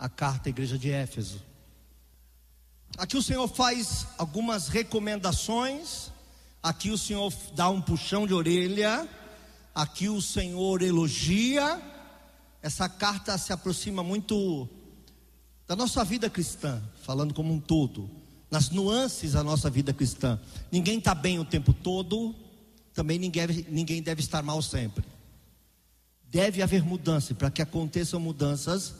A carta à igreja de Éfeso. Aqui o Senhor faz algumas recomendações Aqui o Senhor dá um puxão de orelha, aqui o Senhor elogia. Essa carta se aproxima muito da nossa vida cristã, falando como um todo, nas nuances da nossa vida cristã. Ninguém está bem o tempo todo, também ninguém, ninguém deve estar mal sempre. Deve haver mudança, para que aconteçam mudanças,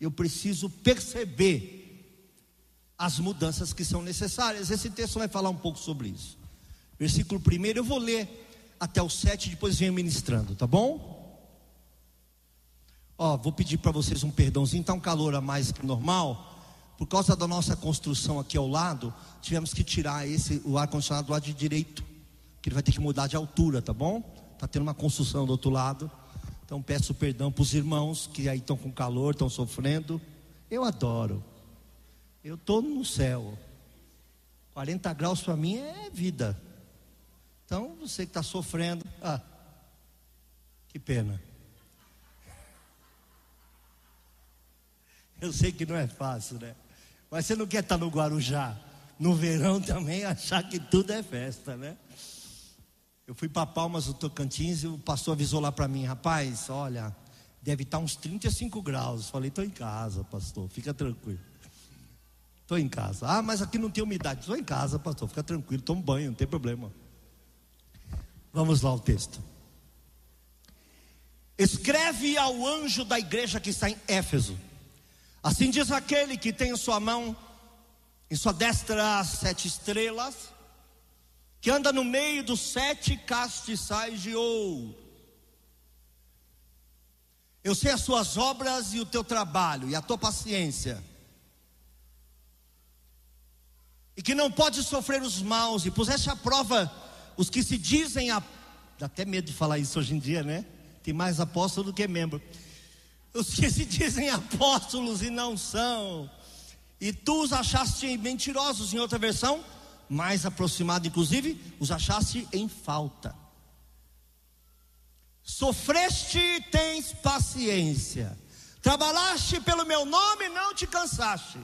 eu preciso perceber as mudanças que são necessárias. Esse texto vai falar um pouco sobre isso. Versículo 1, eu vou ler até o 7, depois venho ministrando, tá bom? Ó, vou pedir para vocês um perdãozinho, está um calor a mais que normal. Por causa da nossa construção aqui ao lado, tivemos que tirar esse o ar condicionado do lado de direito, que ele vai ter que mudar de altura, tá bom? Tá tendo uma construção do outro lado. Então peço perdão para os irmãos que aí estão com calor, estão sofrendo. Eu adoro. Eu estou no céu. 40 graus para mim é vida. Então, você que está sofrendo, ah, que pena. Eu sei que não é fácil, né? Mas você não quer estar no Guarujá, no verão também, achar que tudo é festa, né? Eu fui para Palmas do Tocantins e o pastor avisou lá para mim, rapaz, olha, deve estar uns 35 graus. Falei, estou em casa, pastor, fica tranquilo. Estou em casa. Ah, mas aqui não tem umidade. Estou em casa, pastor, fica tranquilo, tomo banho, não tem problema. Vamos lá ao texto. Escreve ao anjo da igreja que está em Éfeso. Assim diz aquele que tem em sua mão, em sua destra, sete estrelas, que anda no meio dos sete castiçais de ouro. Eu sei as suas obras e o teu trabalho e a tua paciência. E que não pode sofrer os maus, e puseste à prova os que se dizem, a... dá até medo de falar isso hoje em dia, né? Tem mais apóstolo do que membro. Os que se dizem apóstolos e não são, e tu os achaste mentirosos, em outra versão, mais aproximado, inclusive, os achaste em falta. Sofreste, tens paciência. Trabalhaste pelo meu nome, não te cansaste.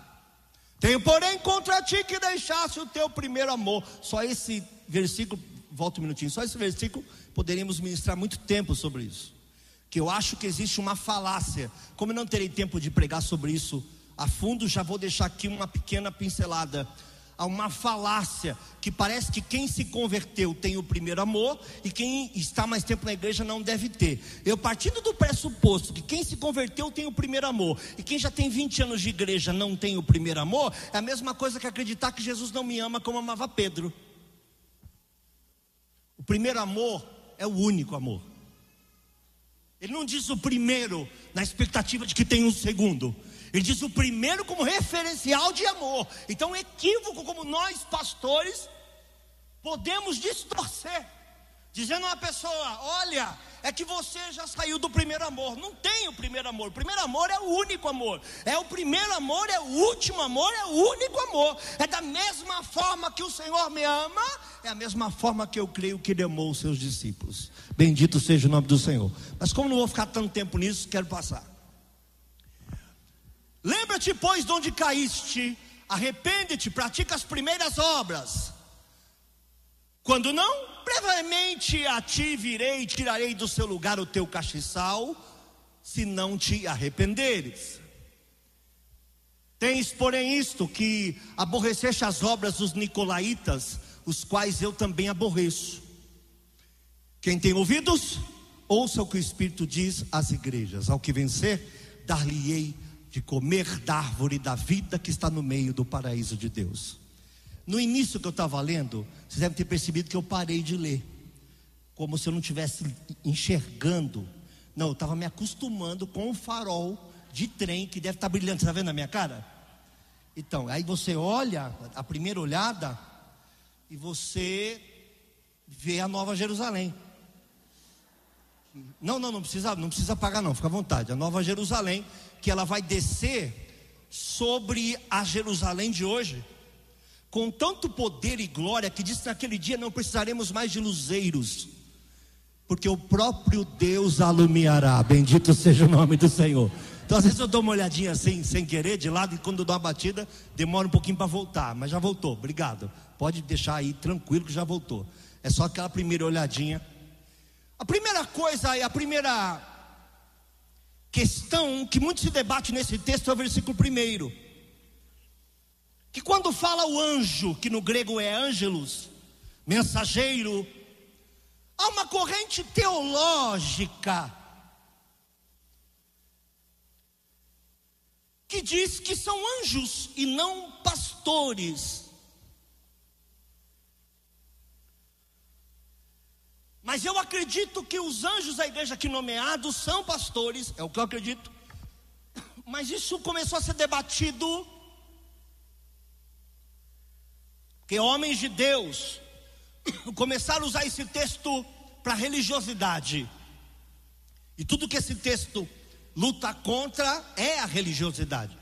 Tenho, porém, contra ti que deixaste o teu primeiro amor. Só esse versículo volta um minutinho, só esse versículo, poderíamos ministrar muito tempo sobre isso. Que eu acho que existe uma falácia. Como eu não terei tempo de pregar sobre isso a fundo, já vou deixar aqui uma pequena pincelada. Há uma falácia que parece que quem se converteu tem o primeiro amor e quem está mais tempo na igreja não deve ter. Eu partindo do pressuposto que quem se converteu tem o primeiro amor e quem já tem 20 anos de igreja não tem o primeiro amor, é a mesma coisa que acreditar que Jesus não me ama como amava Pedro. O primeiro amor é o único amor. Ele não diz o primeiro na expectativa de que tem um segundo. Ele diz o primeiro como referencial de amor. Então, equívoco como nós, pastores, podemos distorcer, dizendo a uma pessoa: olha, é que você já saiu do primeiro amor. Não tem o primeiro amor. O primeiro amor é o único amor. É o primeiro amor, é o último amor, é o único amor. É da mesma forma que o Senhor me ama, é a mesma forma que eu creio que ele amou os seus discípulos. Bendito seja o nome do Senhor. Mas como não vou ficar tanto tempo nisso, quero passar. Lembra-te, pois, de onde caíste, arrepende-te, pratica as primeiras obras. Quando não, brevemente a ti virei e tirarei do seu lugar o teu castiçal, se não te arrependeres. Tens, porém, isto: que aborreceste as obras dos nicolaítas, os quais eu também aborreço. Quem tem ouvidos, ouça o que o Espírito diz às igrejas: ao que vencer, dar-lhe-ei de comer da árvore da vida que está no meio do paraíso de Deus. No início que eu estava lendo, vocês devem ter percebido que eu parei de ler, como se eu não estivesse enxergando. Não, eu estava me acostumando com o farol de trem que deve estar brilhando. Você está vendo a minha cara? Então, aí você olha, a primeira olhada, e você vê a Nova Jerusalém. Não, não, não precisa, não precisa pagar não, fica à vontade. A Nova Jerusalém, que ela vai descer sobre a Jerusalém de hoje, com tanto poder e glória que diz que naquele dia não precisaremos mais de luzeiros, porque o próprio Deus alumiará. Bendito seja o nome do Senhor. Então, às vezes eu dou uma olhadinha assim, sem querer, de lado, e quando dou uma batida, demora um pouquinho para voltar, mas já voltou, obrigado. Pode deixar aí tranquilo que já voltou. É só aquela primeira olhadinha. A primeira coisa, a primeira questão que muito se debate nesse texto é o versículo primeiro. Que quando fala o anjo, que no grego é ângelos, mensageiro, há uma corrente teológica que diz que são anjos e não pastores. Mas eu acredito que os anjos da igreja aqui nomeados são pastores, é o que eu acredito. Mas isso começou a ser debatido, porque homens de Deus começaram a usar esse texto para religiosidade. E tudo que esse texto luta contra é a religiosidade.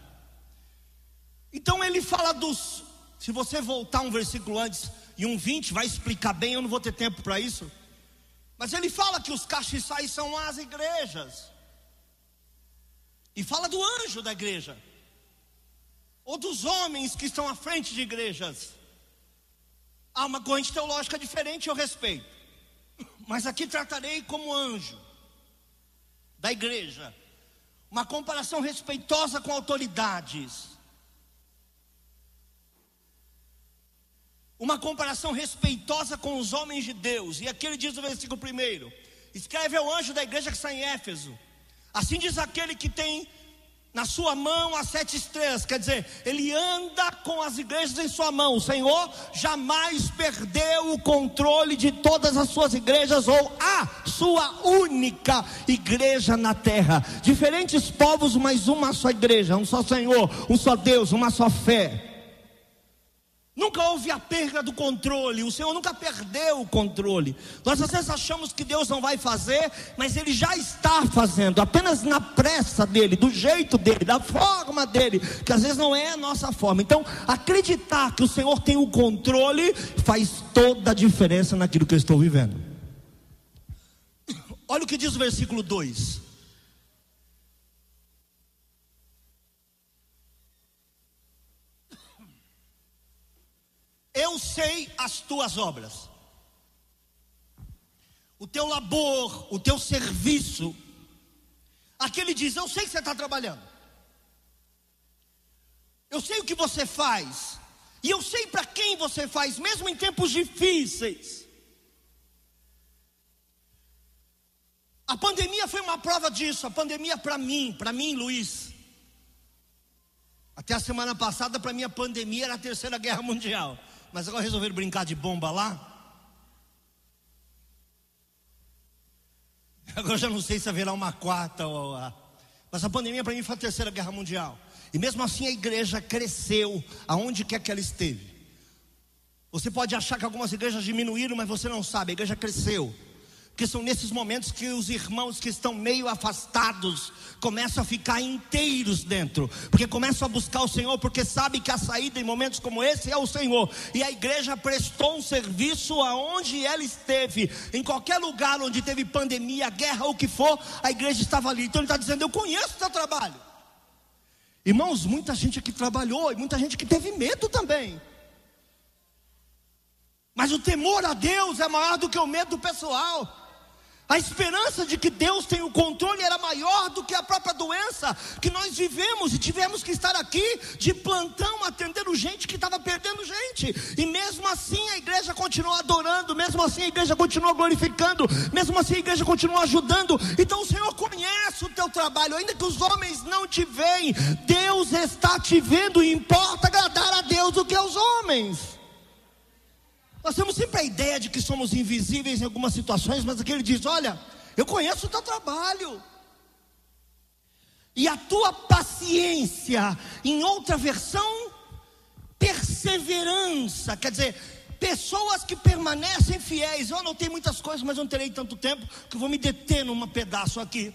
Então ele fala dos. Se você voltar um versículo antes e um 20, vai explicar bem, eu não vou ter tempo para isso. Mas ele fala que os castiçais são as igrejas. E fala do anjo da igreja. Ou dos homens que estão à frente de igrejas. Há uma corrente teológica diferente, eu respeito. Mas aqui tratarei como anjo da igreja uma comparação respeitosa com autoridades, uma comparação respeitosa com os homens de Deus. E aqui ele diz no versículo primeiro: escreve ao anjo da igreja que está em Éfeso. Assim diz aquele que tem na sua mão as sete estrelas, quer dizer, ele anda com as igrejas em sua mão. O Senhor jamais perdeu o controle de todas as suas igrejas ou a sua única igreja na terra. Diferentes povos, mas uma só igreja, um só Senhor, um só Deus, uma só fé. Nunca houve a perda do controle, o Senhor nunca perdeu o controle. Nós às vezes achamos que Deus não vai fazer, mas Ele já está fazendo, apenas na pressa dele, do jeito dele, da forma dele, que às vezes não é a nossa forma. Então, acreditar que o Senhor tem o controle faz toda a diferença naquilo que eu estou vivendo. Olha o que diz o versículo 2: Eu sei as tuas obras, o teu labor, o teu serviço. Aqui ele diz: Eu sei que você está trabalhando, eu sei o que você faz, e eu sei para quem você faz, mesmo em tempos difíceis. A pandemia foi uma prova disso, a pandemia para mim, para mim, Luiz. Até a semana passada, para mim, a pandemia era a terceira guerra mundial. Mas agora resolveram brincar de bomba lá. Agora já não sei se haverá uma quarta ou a. Mas a pandemia para mim foi a terceira guerra mundial. E mesmo assim a igreja cresceu aonde quer que ela esteve. Você pode achar que algumas igrejas diminuíram, mas você não sabe, a igreja cresceu. Porque são nesses momentos que os irmãos que estão meio afastados começam a ficar inteiros dentro, porque começam a buscar o Senhor, porque sabe que a saída em momentos como esse é o Senhor. E a igreja prestou um serviço aonde ela esteve, em qualquer lugar onde teve pandemia, guerra ou o que for, a igreja estava ali. Então ele está dizendo: Eu conheço o teu trabalho. Irmãos, muita gente aqui trabalhou e muita gente que teve medo também. Mas o temor a Deus é maior do que o medo pessoal. A esperança de que Deus tem o controle era maior do que a própria doença que nós vivemos e tivemos que estar aqui de plantão atendendo gente que estava perdendo gente. E mesmo assim a igreja continuou adorando, mesmo assim a igreja continuou glorificando, mesmo assim a igreja continuou ajudando. Então o Senhor conhece o teu trabalho, ainda que os homens não te veem, Deus está te vendo e importa agradar a Deus do que aos homens. Nós temos sempre a ideia de que somos invisíveis em algumas situações, mas aqui ele diz: Olha, eu conheço o teu trabalho. E a tua paciência, em outra versão, perseverança, quer dizer, pessoas que permanecem fiéis. Eu anotei muitas coisas, mas não terei tanto tempo que vou me deter num pedaço aqui.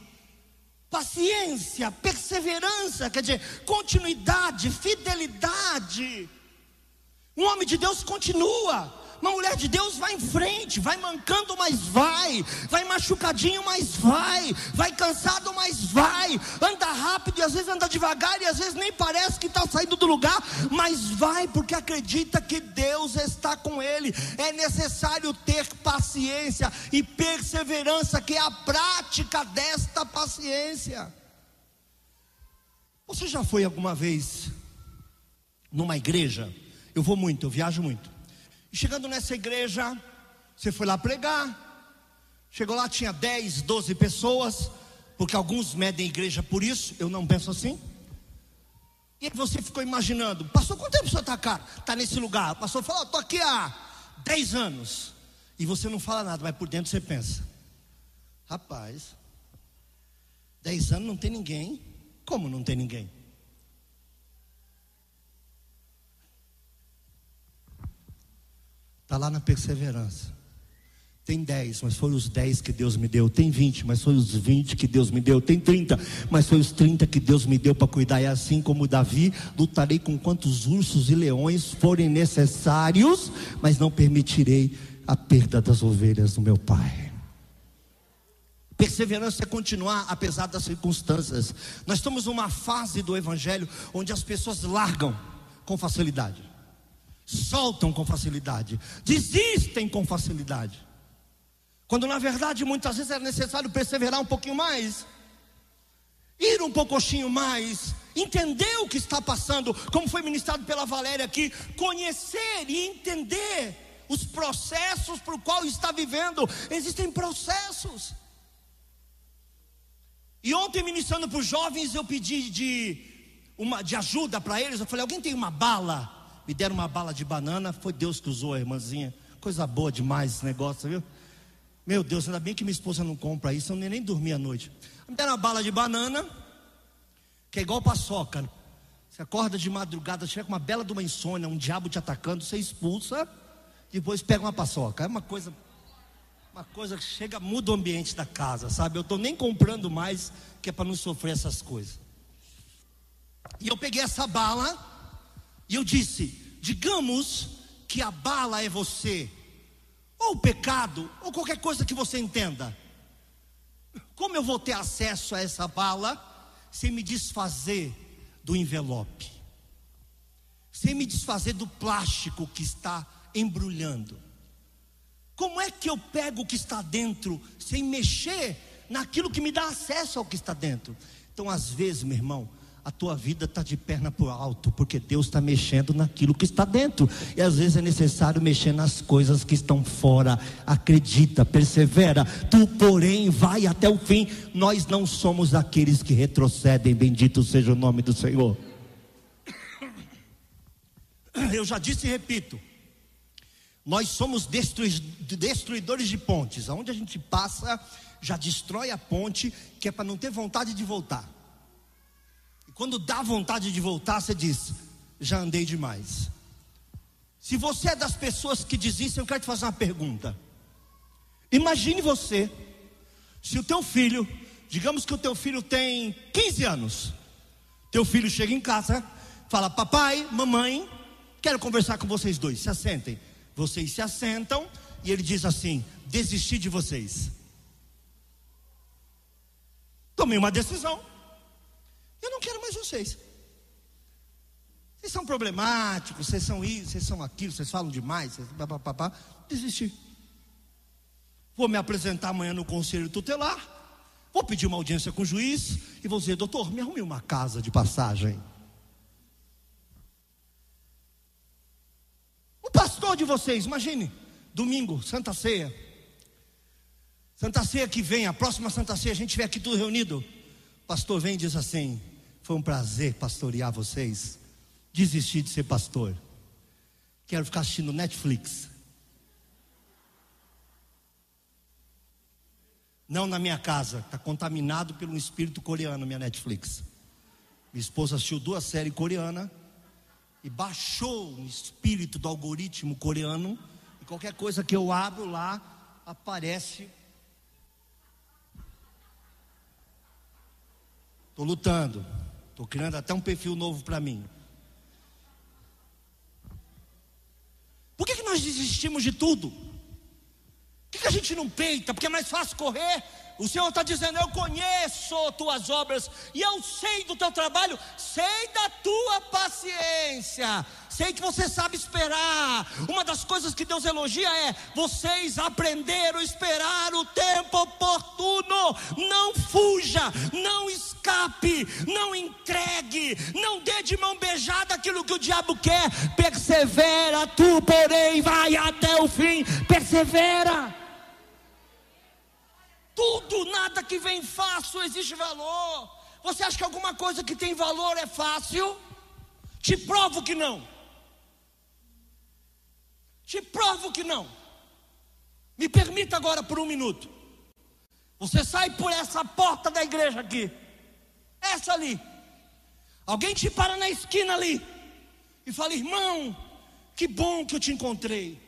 Paciência, perseverança, quer dizer, continuidade, fidelidade. Um homem de Deus continua. Uma mulher de Deus vai em frente, vai mancando, mas vai, vai machucadinho, mas vai, vai cansado, mas vai, anda rápido e às vezes anda devagar e às vezes nem parece que está saindo do lugar, mas vai porque acredita que Deus está com ele. É necessário ter paciência e perseverança, que é a prática desta paciência. Você já foi alguma vez numa igreja? Eu vou muito, eu viajo muito. Chegando nessa igreja, você foi lá pregar. Chegou lá, tinha 10, 12 pessoas, porque alguns medem a igreja por isso, eu não penso assim. E aí você ficou imaginando, passou quanto tempo o senhor está cá? Está nesse lugar? O pastor falou, estou aqui há 10 anos. E você não fala nada, mas por dentro você pensa, rapaz, 10 anos não tem ninguém. Como não tem ninguém? Está lá na perseverança. Tem 10, mas foi os 10 que Deus me deu. Tem 20, mas foi os 20 que Deus me deu. Tem 30, mas foi os 30 que Deus me deu para cuidar. E assim como Davi, lutarei com quantos ursos e leões forem necessários, mas não permitirei a perda das ovelhas do meu Pai. Perseverança é continuar apesar das circunstâncias. Nós estamos numa fase do Evangelho onde as pessoas largam com facilidade soltam com facilidade, desistem com facilidade. Quando na verdade muitas vezes é necessário perseverar um pouquinho mais, ir um pouquinho mais, entender o que está passando, como foi ministrado pela Valéria aqui, conhecer e entender os processos por qual está vivendo. Existem processos. E ontem ministrando para os jovens, eu pedi de, uma, de ajuda para eles. Eu falei: alguém tem uma bala? Me deram uma bala de banana, foi Deus que usou a irmãzinha. Coisa boa demais esse negócio, viu? Meu Deus, ainda bem que minha esposa não compra isso, eu nem, dormi à noite. Me deram uma bala de banana, que é igual paçoca. Você acorda de madrugada, chega com uma bela de uma insônia, um diabo te atacando, você expulsa, depois pega uma paçoca. É uma coisa, uma coisa que chega, muda o ambiente da casa, sabe? Eu estou nem comprando mais, que é para não sofrer essas coisas. E eu peguei essa bala e eu disse: digamos que a bala é você, ou o pecado, ou qualquer coisa que você entenda. Como eu vou ter acesso a essa bala sem me desfazer do envelope? Sem me desfazer do plástico que está embrulhando? Como é que eu pego o que está dentro sem mexer naquilo que me dá acesso ao que está dentro? Então, às vezes, meu irmão, a tua vida está de perna para o alto, porque Deus está mexendo naquilo que está dentro, e às vezes é necessário mexer nas coisas que estão fora. Acredita, persevera, tu, porém, vai até o fim. Nós não somos aqueles que retrocedem, bendito seja o nome do Senhor. Eu já disse e repito, nós somos destruidores de pontes, aonde a gente passa, já destrói a ponte, que é para não ter vontade de voltar. Quando dá vontade de voltar, você diz: já andei demais. Se você é das pessoas que desistem, eu quero te fazer uma pergunta. Imagine você, se o teu filho, digamos que o teu filho tem 15 anos, teu filho chega em casa, fala: Papai, mamãe, quero conversar com vocês dois, se assentem. Vocês se assentam e ele diz assim: Desisti de vocês. Tomei uma decisão. Eu não quero mais vocês. Vocês são problemáticos, vocês são isso, vocês são aquilo, vocês falam demais, vocês papapá. Desistir. Vou me apresentar amanhã no conselho tutelar. Vou pedir uma audiência com o juiz e vou dizer: doutor, me arrume uma casa de passagem. O pastor de vocês, imagine, domingo, Santa Ceia. Santa Ceia que vem, a próxima Santa Ceia, a gente vê aqui tudo reunido. O pastor vem e diz assim: Foi um prazer pastorear vocês. Desisti de ser pastor. Quero ficar assistindo Netflix. Não na minha casa, está contaminado pelo espírito coreano, minha Netflix. Minha esposa assistiu duas séries coreanas e baixou o espírito do algoritmo coreano. E qualquer coisa que eu abro lá, aparece. Estou lutando, estou criando até um perfil novo para mim. Por que, que nós desistimos de tudo? que, que a gente não peita? Porque é mais fácil correr. O Senhor está dizendo: Eu conheço tuas obras e eu sei do teu trabalho, sei da tua paciência, sei que você sabe esperar. Uma das coisas que Deus elogia é: vocês aprenderam a esperar o tempo oportuno. Não fuja, não escape, não entregue, não dê de mão beijada aquilo que o diabo quer. Persevera, tu, porém, vai até o fim. Persevera. Tudo, nada que vem fácil existe valor. Você acha que alguma coisa que tem valor é fácil? Te provo que não. Te provo que não. Me permita agora por um minuto. Você sai por essa porta da igreja aqui, essa ali. Alguém te para na esquina ali e fala: irmão, que bom que eu te encontrei.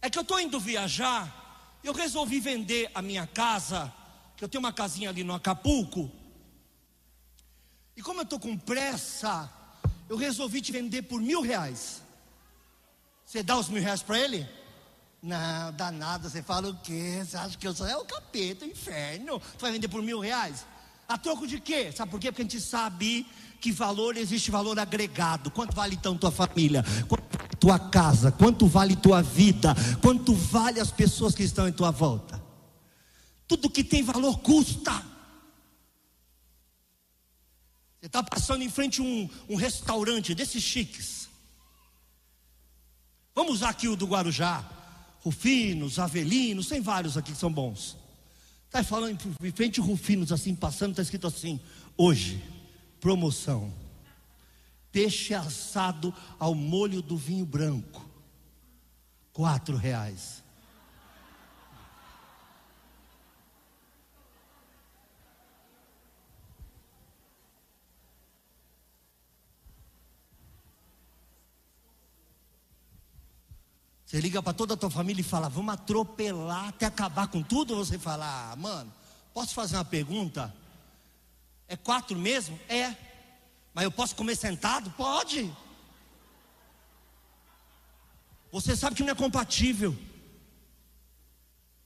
É que eu estou indo viajar eu resolvi vender a minha casa, que eu tenho uma casinha ali no Acapulco. E como eu estou com pressa, eu resolvi te vender por mil reais. Você dá os mil reais para ele? Não, dá nada. Você fala o quê? Você acha que eu sou é o capeta, o inferno? Você vai vender por mil reais? A troco de quê? Sabe por quê? Porque a gente sabe que valor existe valor agregado. Quanto vale então tua família? Quanto tua casa? Quanto vale tua vida? Quanto vale as pessoas que estão em tua volta? Tudo que tem valor custa. Você está passando em frente a um, um restaurante desses chiques. Vamos usar aqui o do Guarujá. Rufinos, Avelinos, tem vários aqui que são bons. Está falando em frente Rufinos, assim, passando, está escrito assim: hoje promoção. Peixe assado ao molho do vinho branco. Quatro reais. Você liga para toda a tua família e fala, vamos atropelar até acabar com tudo. Você fala, ah, mano, posso fazer uma pergunta? É quatro mesmo? É. Mas eu posso comer sentado? Pode. Você sabe que não é compatível.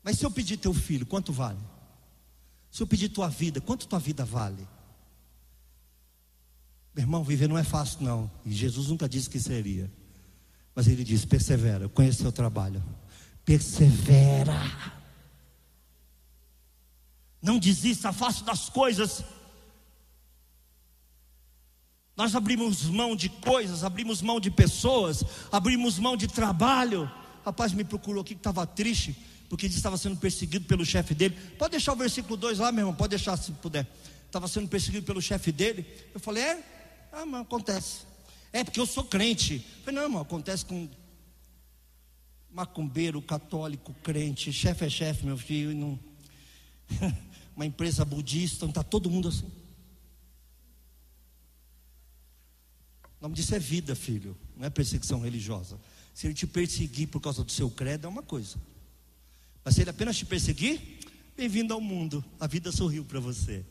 Mas se eu pedir teu filho, quanto vale? Se eu pedir tua vida, quanto tua vida vale? Meu irmão, viver não é fácil, não. E Jesus nunca disse que seria. Mas ele disse: persevera, eu conheço seu trabalho. Persevera. Não desista, faça das coisas nós abrimos mão de coisas, abrimos mão de pessoas, abrimos mão de trabalho. Rapaz me procurou aqui que estava triste, porque ele estava sendo perseguido pelo chefe dele. Pode deixar o versículo 2 lá, meu irmão, pode deixar se puder. Estava sendo perseguido pelo chefe dele. Eu falei, é? Ah, mas acontece. É porque eu sou crente. Eu falei, não, irmão, acontece com macumbeiro, católico, crente. Chefe é chefe, meu filho. Não... Uma empresa budista, está todo mundo assim. O nome disso é vida, filho, não é perseguição religiosa. Se ele te perseguir por causa do seu credo, é uma coisa. Mas se ele apenas te perseguir, bem-vindo ao mundo. A vida sorriu para você.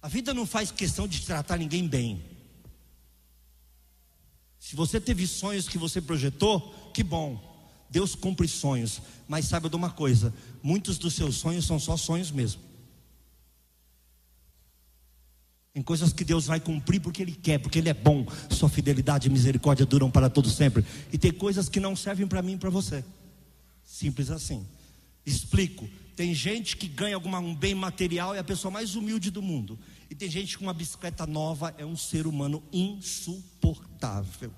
A vida não faz questão de tratar ninguém bem. Se você teve sonhos que você projetou, que bom. Deus cumpre sonhos. Mas saiba de uma coisa: muitos dos seus sonhos são só sonhos mesmo. Em coisas que Deus vai cumprir porque Ele quer, porque Ele é bom. Sua fidelidade e misericórdia duram para todo sempre. E tem coisas que não servem para mim e para você. Simples assim. Explico. Tem gente que ganha alguma, um bem material e é a pessoa mais humilde do mundo. E tem gente com uma bicicleta nova, é um ser humano insuportável.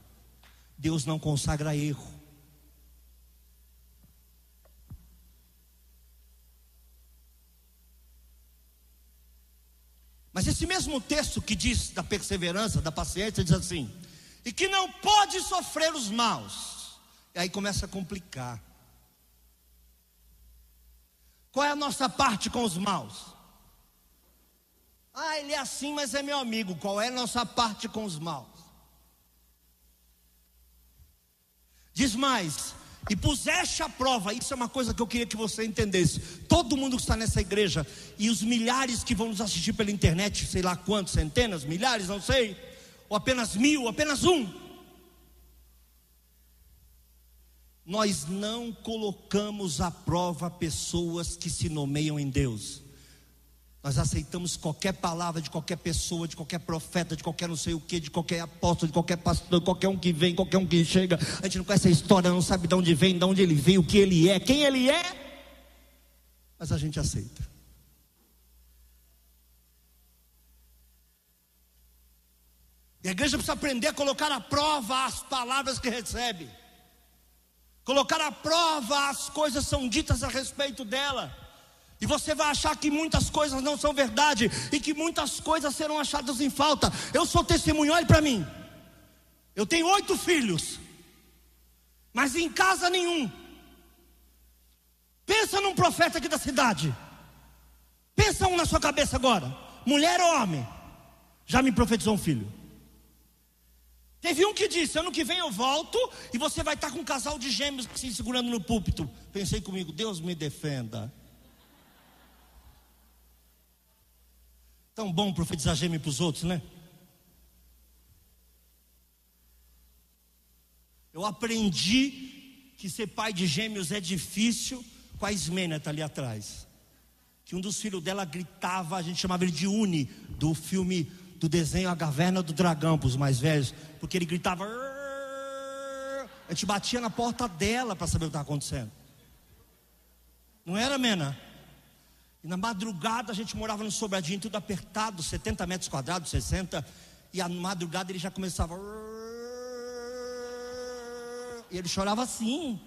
Deus não consagra erro. Mas esse mesmo texto que diz da perseverança, da paciência, diz assim: e que não pode sofrer os maus. E aí começa a complicar. Qual é a nossa parte com os maus? Ah, ele é assim, mas é meu amigo. Qual é a nossa parte com os maus? Diz mais: e puseste à prova, isso é uma coisa que eu queria que você entendesse. Todo mundo que está nessa igreja e os milhares que vão nos assistir pela internet, sei lá quantos, centenas, milhares, não sei, ou apenas mil, apenas um. Nós não colocamos à prova pessoas que se nomeiam em Deus. Nós aceitamos qualquer palavra de qualquer pessoa, de qualquer profeta, de qualquer não sei o que, de qualquer apóstolo, de qualquer pastor, qualquer um que vem, qualquer um que chega. A gente não conhece a história, não sabe de onde vem, de onde ele veio, o que ele é, quem ele é. Mas a gente aceita. E a igreja precisa aprender a colocar à prova as palavras que recebe. Colocar à prova as coisas são ditas a respeito dela. E você vai achar que muitas coisas não são verdade e que muitas coisas serão achadas em falta. Eu sou testemunho, olhe para mim. Eu tenho oito filhos, mas em casa nenhum. Pensa num profeta aqui da cidade. Pensa um na sua cabeça agora. Mulher ou homem? Já me profetizou um filho. Teve um que disse: ano que vem eu volto e você vai estar com um casal de gêmeos se segurando no púlpito. Pensei comigo, Deus me defenda. Tão bom profetizar gêmeo para os outros, né? Eu aprendi que ser pai de gêmeos é difícil com a Ismênia está ali atrás. Que um dos filhos dela gritava, a gente chamava ele de Uni, do filme, do desenho A Caverna do Dragão, para os mais velhos, porque ele gritava. A gente batia na porta dela para saber o que estava acontecendo. Não era, Mena? E na madrugada a gente morava no sobradinho, tudo apertado, 70 metros quadrados, 60. E a madrugada ele já começava. E ele chorava assim.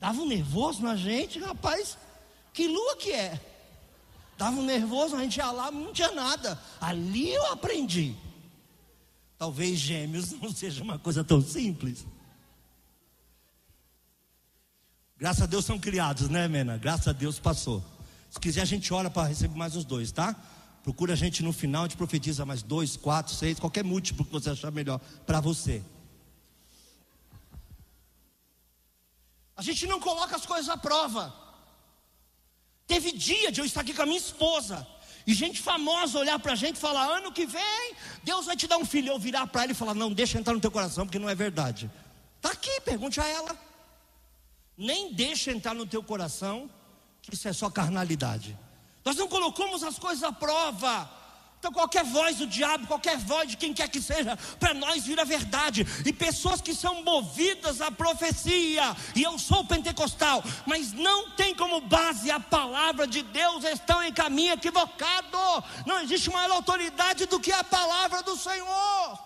Dava um nervoso na gente, rapaz. Que lua que é? Dava um nervoso, a gente ia lá, não tinha nada. Ali eu aprendi. Talvez gêmeos não seja uma coisa tão simples. Graças a Deus são criados, né, Mena? Graças a Deus passou. Se quiser, a gente ora para receber mais os dois, tá? Procura a gente no final, a gente profetiza mais dois, quatro, seis, qualquer múltiplo que você achar melhor para você. A gente não coloca as coisas à prova. Teve dia de eu estar aqui com a minha esposa. E gente famosa olhar para a gente e falar: ano que vem, Deus vai te dar um filho. Eu virar para ela e falar: não, deixa entrar no teu coração, porque não é verdade. Está aqui, pergunte a ela. Nem deixa entrar no teu coração, isso é só carnalidade. Nós não colocamos as coisas à prova. Então, qualquer voz do diabo, qualquer voz de quem quer que seja, para nós vira verdade. E pessoas que são movidas à profecia, e eu sou pentecostal, mas não tem como base a palavra de Deus, estão em caminho equivocado. Não existe maior autoridade do que a palavra do Senhor.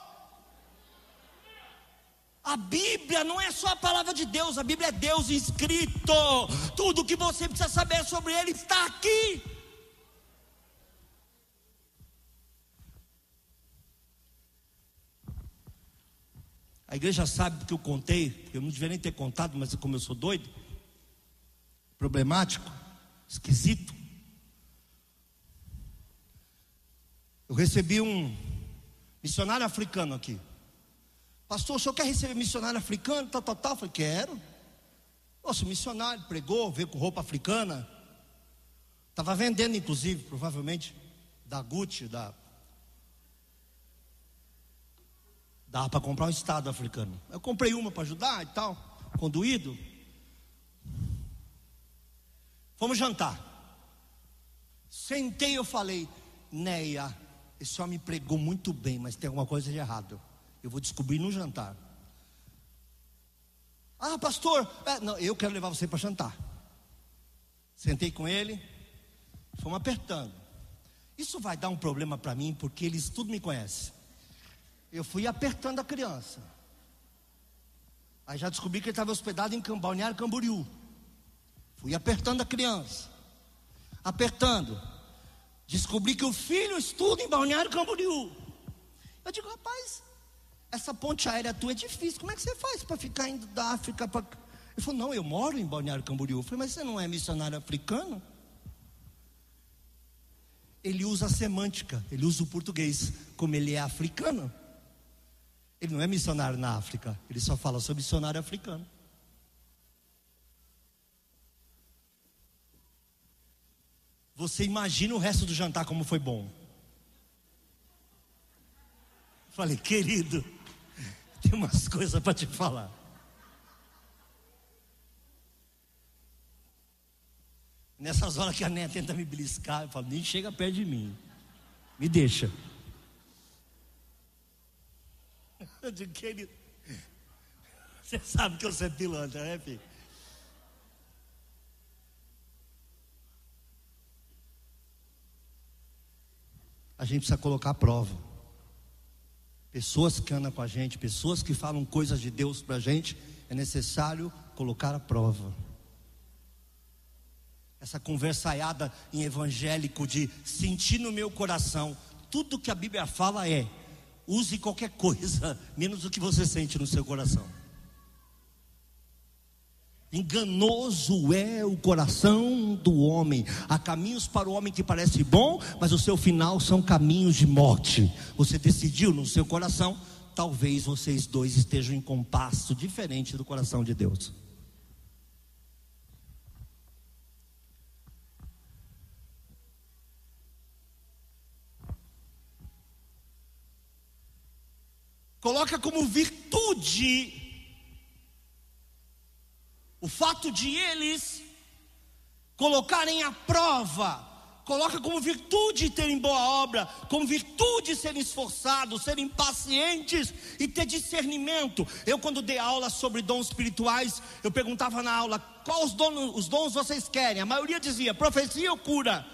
A Bíblia não é só a palavra de Deus, a Bíblia é Deus escrito. Tudo que você precisa saber sobre Ele está aqui. A igreja sabe porque eu contei, eu não devia nem ter contado, mas como eu sou doido, problemático, esquisito. Eu recebi um missionário africano aqui. Pastor, o senhor quer receber missionário africano? Tal, tal, tal. Eu falei, quero. Nossa, o missionário pregou, veio com roupa africana. Estava vendendo, inclusive, provavelmente, da Gucci, da. Dava para comprar um estado africano. Eu comprei uma para ajudar e tal, conduído. Fomos jantar. Sentei, eu falei, Neia, esse homem pregou muito bem, mas tem alguma coisa de errado. Eu vou descobrir no jantar. Ah, pastor, é, não, eu quero levar você para jantar. Sentei com ele, fomos apertando. Isso vai dar um problema para mim, porque eles tudo me conhecem. Eu fui apertando a criança. Aí já descobri que ele estava hospedado em Balneário Camboriú. Fui apertando a criança. Apertando. Descobri que o filho estuda em Balneário Camboriú. Eu digo, rapaz, essa ponte aérea tua é difícil. Como é que você faz para ficar indo da África para. Ele falou, não, eu moro em Balneário Camboriú. Eu falei, mas você não é missionário africano? Ele usa a semântica, ele usa o português, como ele é africano. Ele não é missionário na África, ele só fala sobre missionário africano. Você imagina o resto do jantar como foi bom. Falei, querido, tem umas coisas para te falar. Nessas horas que a Néia tenta me beliscar, eu falo, nem chega perto de mim. Me deixa. Eu digo, querido, você sabe que eu sou pilantra, né, filho? a gente precisa colocar a prova. Pessoas que andam com a gente, pessoas que falam coisas de Deus para a gente, é necessário colocar a prova. Essa conversaiada em evangélico de sentir no meu coração, tudo que a Bíblia fala é: use qualquer coisa, menos o que você sente no seu coração. Enganoso é o coração do homem. Há caminhos para o homem que parece bom, mas o seu final são caminhos de morte. Você decidiu no seu coração, talvez vocês dois estejam em compasso diferente do coração de Deus. Coloca como virtude o fato de eles colocarem a prova, coloca como virtude terem boa obra, como virtude serem esforçados, serem pacientes e ter discernimento. Eu, quando dei aula sobre dons espirituais, eu perguntava na aula: quais os os dons vocês querem? A maioria dizia profecia ou cura.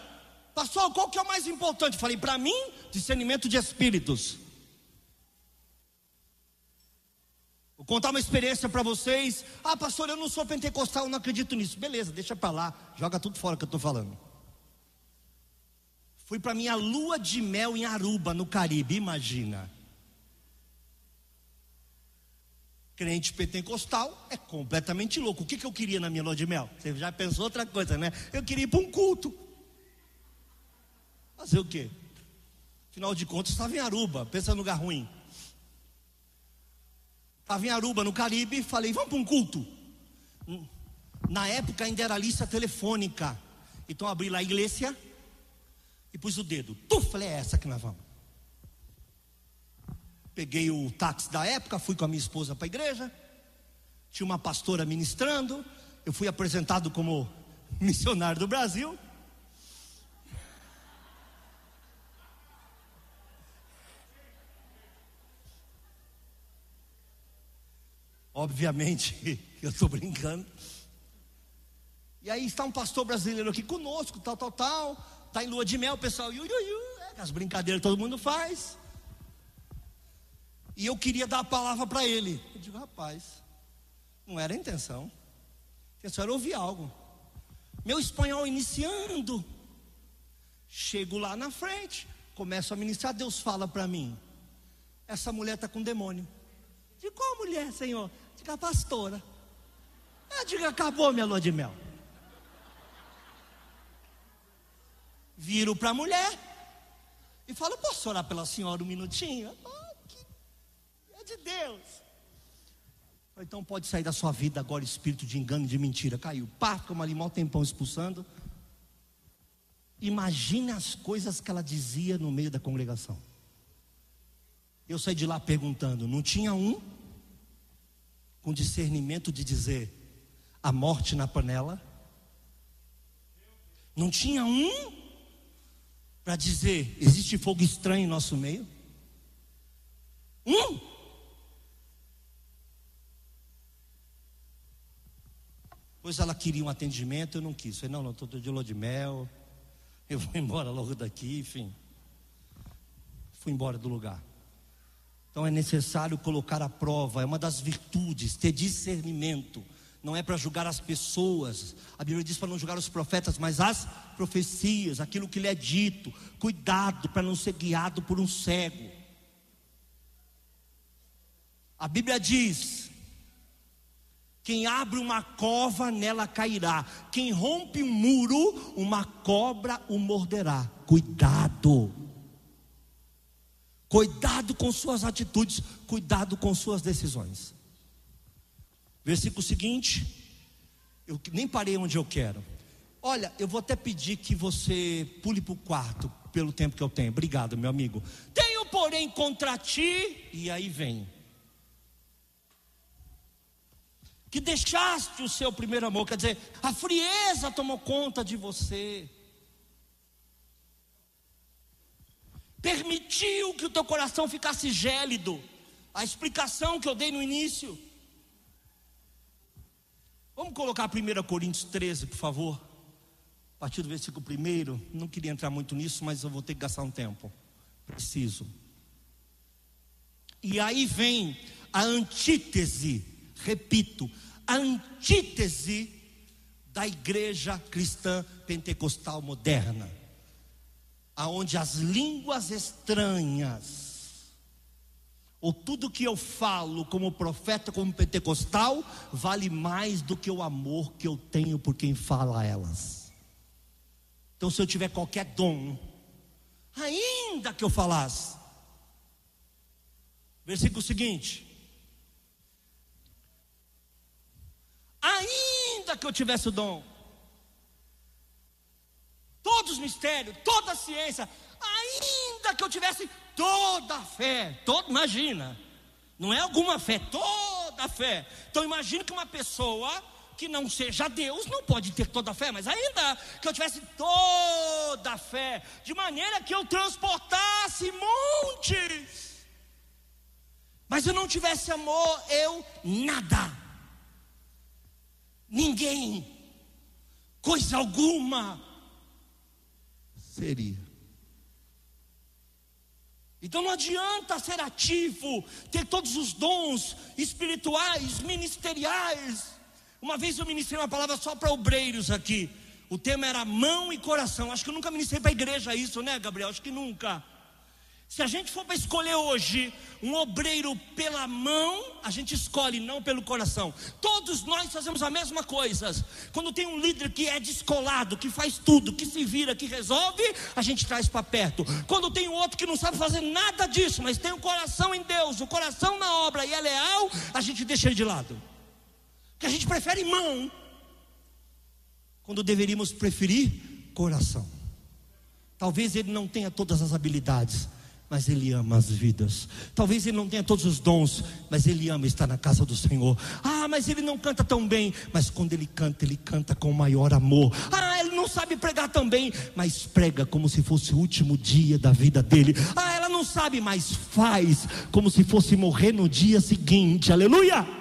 Pastor, qual que é o mais importante? Eu falei, para mim, discernimento de espíritos. Vou contar uma experiência para vocês. Ah, pastor, eu não sou pentecostal, eu não acredito nisso. Beleza, deixa para lá, joga tudo fora que eu estou falando. Fui para minha lua de mel em Aruba, no Caribe, imagina. Crente pentecostal é completamente louco. O que, que eu queria na minha lua de mel? Você já pensou outra coisa, né? Eu queria ir para um culto. Fazer o quê? Afinal de contas, estava em Aruba, pensa no lugar ruim. Estava em Aruba, no Caribe, falei, vamos para um culto. Na época ainda era lista telefônica. Então abri lá a igreja e pus o dedo. Tu, falei, é essa que nós vamos. Peguei o táxi da época, fui com a minha esposa para a igreja. Tinha uma pastora ministrando. Eu fui apresentado como missionário do Brasil. Obviamente, eu estou brincando. E aí está um pastor brasileiro aqui conosco, tal, tal, tal. Está em lua de mel, pessoal, iu, iu, iu, é, as brincadeiras todo mundo faz. E eu queria dar a palavra para ele. Eu digo, rapaz, não era a intenção. A intenção era ouvir algo. Meu espanhol iniciando. Chego lá na frente, começo a ministrar, Deus fala para mim: essa mulher está com demônio. De qual mulher, Senhor? Diga, pastora. Eu digo, acabou minha lua de mel. Viro para a mulher e falo, posso orar pela senhora um minutinho? Que... É de Deus. Então pode sair da sua vida agora espírito de engano e de mentira. Caiu. Pá, como ali mal tempão expulsando. Imagine as coisas que ela dizia no meio da congregação. Eu saí de lá perguntando: não tinha um com discernimento de dizer a morte na panela? Não tinha um para dizer: existe fogo estranho em nosso meio? Um? Pois ela queria um atendimento, eu não quis. Falei, não, não, estou de lua de mel, eu vou embora logo daqui, enfim. Fui embora do lugar. Então é necessário colocar à prova, é uma das virtudes, ter discernimento não é para julgar as pessoas. A Bíblia diz para não julgar os profetas, mas as profecias, aquilo que lhe é dito. Cuidado para não ser guiado por um cego. A Bíblia diz: quem abre uma cova, nela cairá. Quem rompe um muro, uma cobra o morderá. Cuidado. Cuidado com suas atitudes, cuidado com suas decisões. Versículo seguinte, eu nem parei onde eu quero. Olha, eu vou até pedir que você pule para o quarto, pelo tempo que eu tenho. Obrigado, meu amigo. Tenho, porém, contra ti, e aí vem. Que deixaste o seu primeiro amor, quer dizer, a frieza tomou conta de você. Permitiu que o teu coração ficasse gélido. A explicação que eu dei no início. Vamos colocar 1 Coríntios 13, por favor. A partir do versículo 1. Não queria entrar muito nisso, mas eu vou ter que gastar um tempo. Preciso. E aí vem a antítese, repito, a antítese da igreja cristã pentecostal moderna, aonde as línguas estranhas ou tudo que eu falo como profeta, como pentecostal, vale mais do que o amor que eu tenho por quem fala elas. Então, se eu tiver qualquer dom, ainda que eu falasse, versículo seguinte: ainda que eu tivesse o dom, os mistérios, toda a ciência, ainda que eu tivesse toda a fé, todo, imagina, não é alguma fé, toda a fé. Então imagine que uma pessoa que não seja Deus não pode ter toda a fé, mas ainda que eu tivesse toda a fé, de maneira que eu transportasse montes, mas eu não tivesse amor, eu nada, ninguém, coisa alguma seria. Então não adianta ser ativo, ter todos os dons espirituais, ministeriais. Uma vez eu ministrei uma palavra só para obreiros aqui. O tema era mão e coração. Acho que eu nunca ministrei para a igreja isso, né, Gabriel? Acho que nunca. Se a gente for para escolher hoje um obreiro pela mão, a gente escolhe não pelo coração. Todos nós fazemos a mesma coisa. Quando tem um líder que é descolado, que faz tudo, que se vira, que resolve, a gente traz para perto. Quando tem um outro que não sabe fazer nada disso, mas tem o um coração em Deus, o coração na obra e é leal, a gente deixa ele de lado. Porque a gente prefere mão, quando deveríamos preferir coração. Talvez ele não tenha todas as habilidades mas Ele ama as vidas. Talvez Ele não tenha todos os dons, mas Ele ama estar na casa do Senhor. Ah, mas Ele não canta tão bem, mas quando Ele canta, Ele canta com maior amor. Ah, Ele não sabe pregar tão bem, mas prega como se fosse o último dia da vida dele. Ah, ela não sabe, mas faz como se fosse morrer no dia seguinte. Aleluia!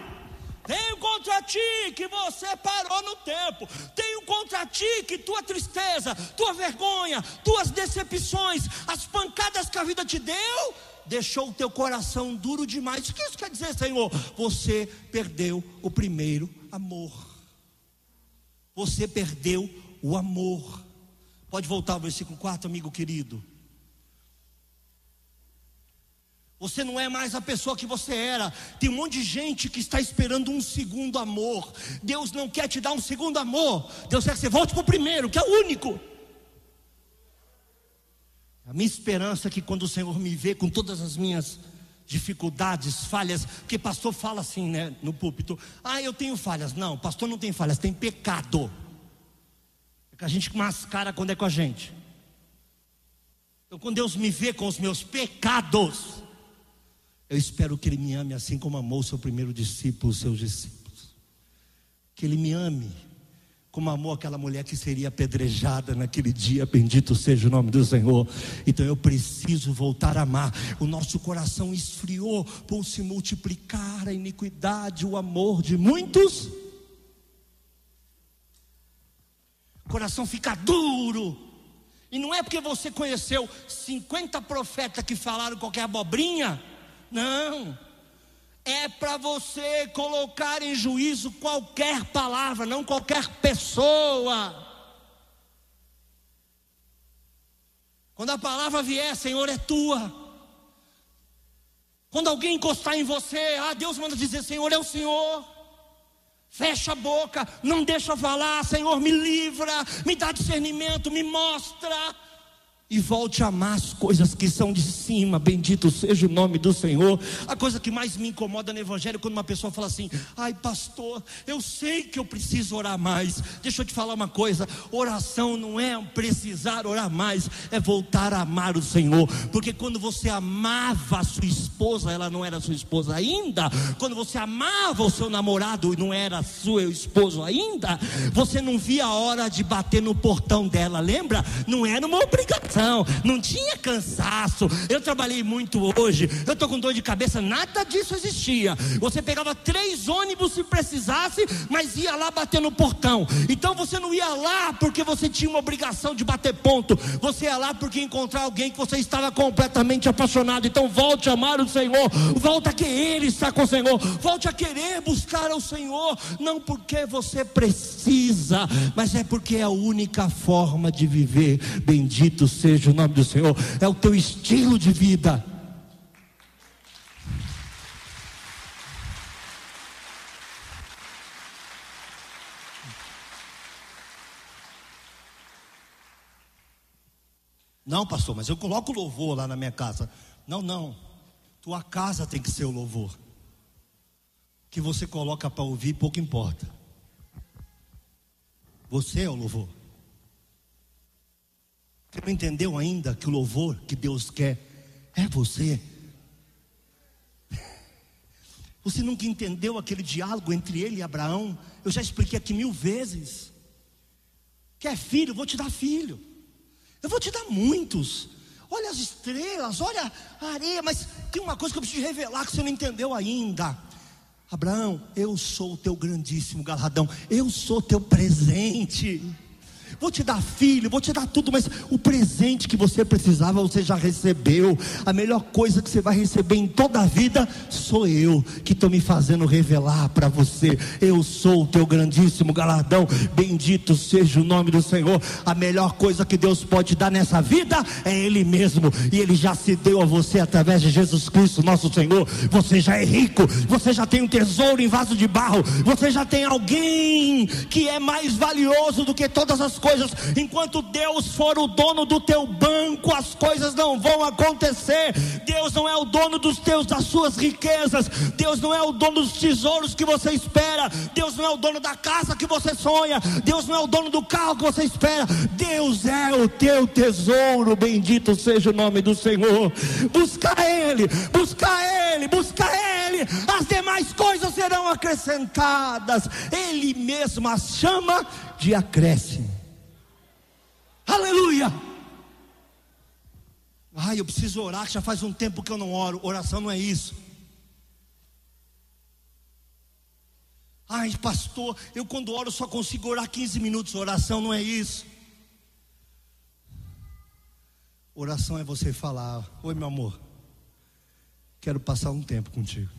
Tenho contra ti que você parou no tempo. Tenho contra ti que tua tristeza, tua vergonha, tuas decepções, as pancadas que a vida te deu, deixou o teu coração duro demais. O que isso quer dizer, Senhor? Você perdeu o primeiro amor. Você perdeu o amor. Pode voltar ao versículo 4, amigo querido. Você não é mais a pessoa que você era. Tem um monte de gente que está esperando um segundo amor. Deus não quer te dar um segundo amor. Deus quer que você volte para o primeiro, que é o único. A minha esperança é que quando o Senhor me vê com todas as minhas dificuldades, falhas, porque pastor fala assim, né, no púlpito: "Ah, eu tenho falhas". Não, pastor não tem falhas, tem pecado. É que a gente mascara quando é com a gente. Então, quando Deus me vê com os meus pecados, eu espero que Ele me ame assim como amou seu primeiro discípulo, os seus discípulos. Que Ele me ame como amou aquela mulher que seria apedrejada naquele dia, bendito seja o nome do Senhor. Então eu preciso voltar a amar. O nosso coração esfriou por se multiplicar a iniquidade, o amor de muitos. O coração fica duro. E não é porque você conheceu 50 profetas que falaram qualquer abobrinha. Não é para você colocar em juízo qualquer palavra, não qualquer pessoa. Quando a palavra vier, Senhor, é tua. Quando alguém encostar em você, ah, Deus manda dizer: Senhor, é o Senhor. Fecha a boca, não deixa falar, Senhor, me livra, me dá discernimento, me mostra e volte a amar as coisas que são de cima, bendito seja o nome do Senhor. A coisa que mais me incomoda no Evangelho é quando uma pessoa fala assim: ai, pastor, eu sei que eu preciso orar mais. Deixa eu te falar uma coisa: oração não é precisar orar mais, é voltar a amar o Senhor, porque quando você amava a sua esposa, ela não era sua esposa ainda, quando você amava o seu namorado e não era seu esposo ainda, você não via a hora de bater no portão dela, lembra? Não era uma obrigação não tinha cansaço. Eu trabalhei muito hoje, eu estou com dor de cabeça, nada disso existia. Você pegava três ônibus se precisasse, mas ia lá bater no portão. Então você não ia lá porque você tinha uma obrigação de bater ponto, você ia lá porque encontrar alguém que você estava completamente apaixonado. Então volte a amar o Senhor, volte a querer estar com o Senhor, volte a querer buscar o Senhor, não porque você precisa, mas é porque é a única forma de viver. Bendito seja seja o nome do Senhor, é o teu estilo de vida. Não, pastor, mas eu coloco louvor lá na minha casa. Não, não. Tua casa tem que ser o louvor. Que você coloca para ouvir, pouco importa. Você é o louvor. Você não entendeu ainda que o louvor que Deus quer é você? Você nunca entendeu aquele diálogo entre ele e Abraão? Eu já expliquei aqui mil vezes. Quer filho? Vou te dar filho. Eu vou te dar muitos. Olha as estrelas, olha a areia, mas tem uma coisa que eu preciso revelar que você não entendeu ainda. Abraão, eu sou o teu grandíssimo galardão, eu sou teu presente vou te dar filho, vou te dar tudo, mas o presente que você precisava você já recebeu. A melhor coisa que você vai receber em toda a vida sou eu que estou me fazendo revelar para você. Eu sou o teu grandíssimo galardão. Bendito seja o nome do Senhor. A melhor coisa que Deus pode dar nessa vida é Ele mesmo, e Ele já se deu a você através de Jesus Cristo, nosso Senhor. Você já é rico, você já tem um tesouro em vaso de barro, você já tem alguém que é mais valioso do que todas as coisas coisas. Enquanto Deus for o dono do teu banco, as coisas não vão acontecer. Deus não é o dono dos teus das suas riquezas. Deus não é o dono dos tesouros que você espera. Deus não é o dono da casa que você sonha. Deus não é o dono do carro que você espera. Deus é o teu tesouro. Bendito seja o nome do Senhor. Busca Ele, busca Ele, busca Ele. As demais coisas serão acrescentadas. Ele mesmo as chama de acréscimo. Aleluia! Ai, eu preciso orar, que já faz um tempo que eu não oro. Oração não é isso. Ai, pastor, eu quando oro só consigo orar 15 minutos. Oração não é isso. Oração é você falar: Oi, meu amor, quero passar um tempo contigo.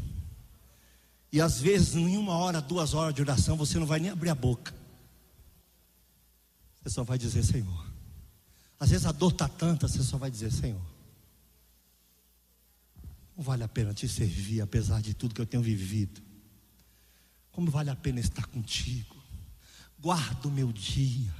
E às vezes, em uma hora, duas horas de oração, você não vai nem abrir a boca. Você só vai dizer: Senhor, às vezes a dor está tanta, você só vai dizer: Senhor, não vale a pena te servir, apesar de tudo que eu tenho vivido. Como vale a pena estar contigo? Guarda o meu dia.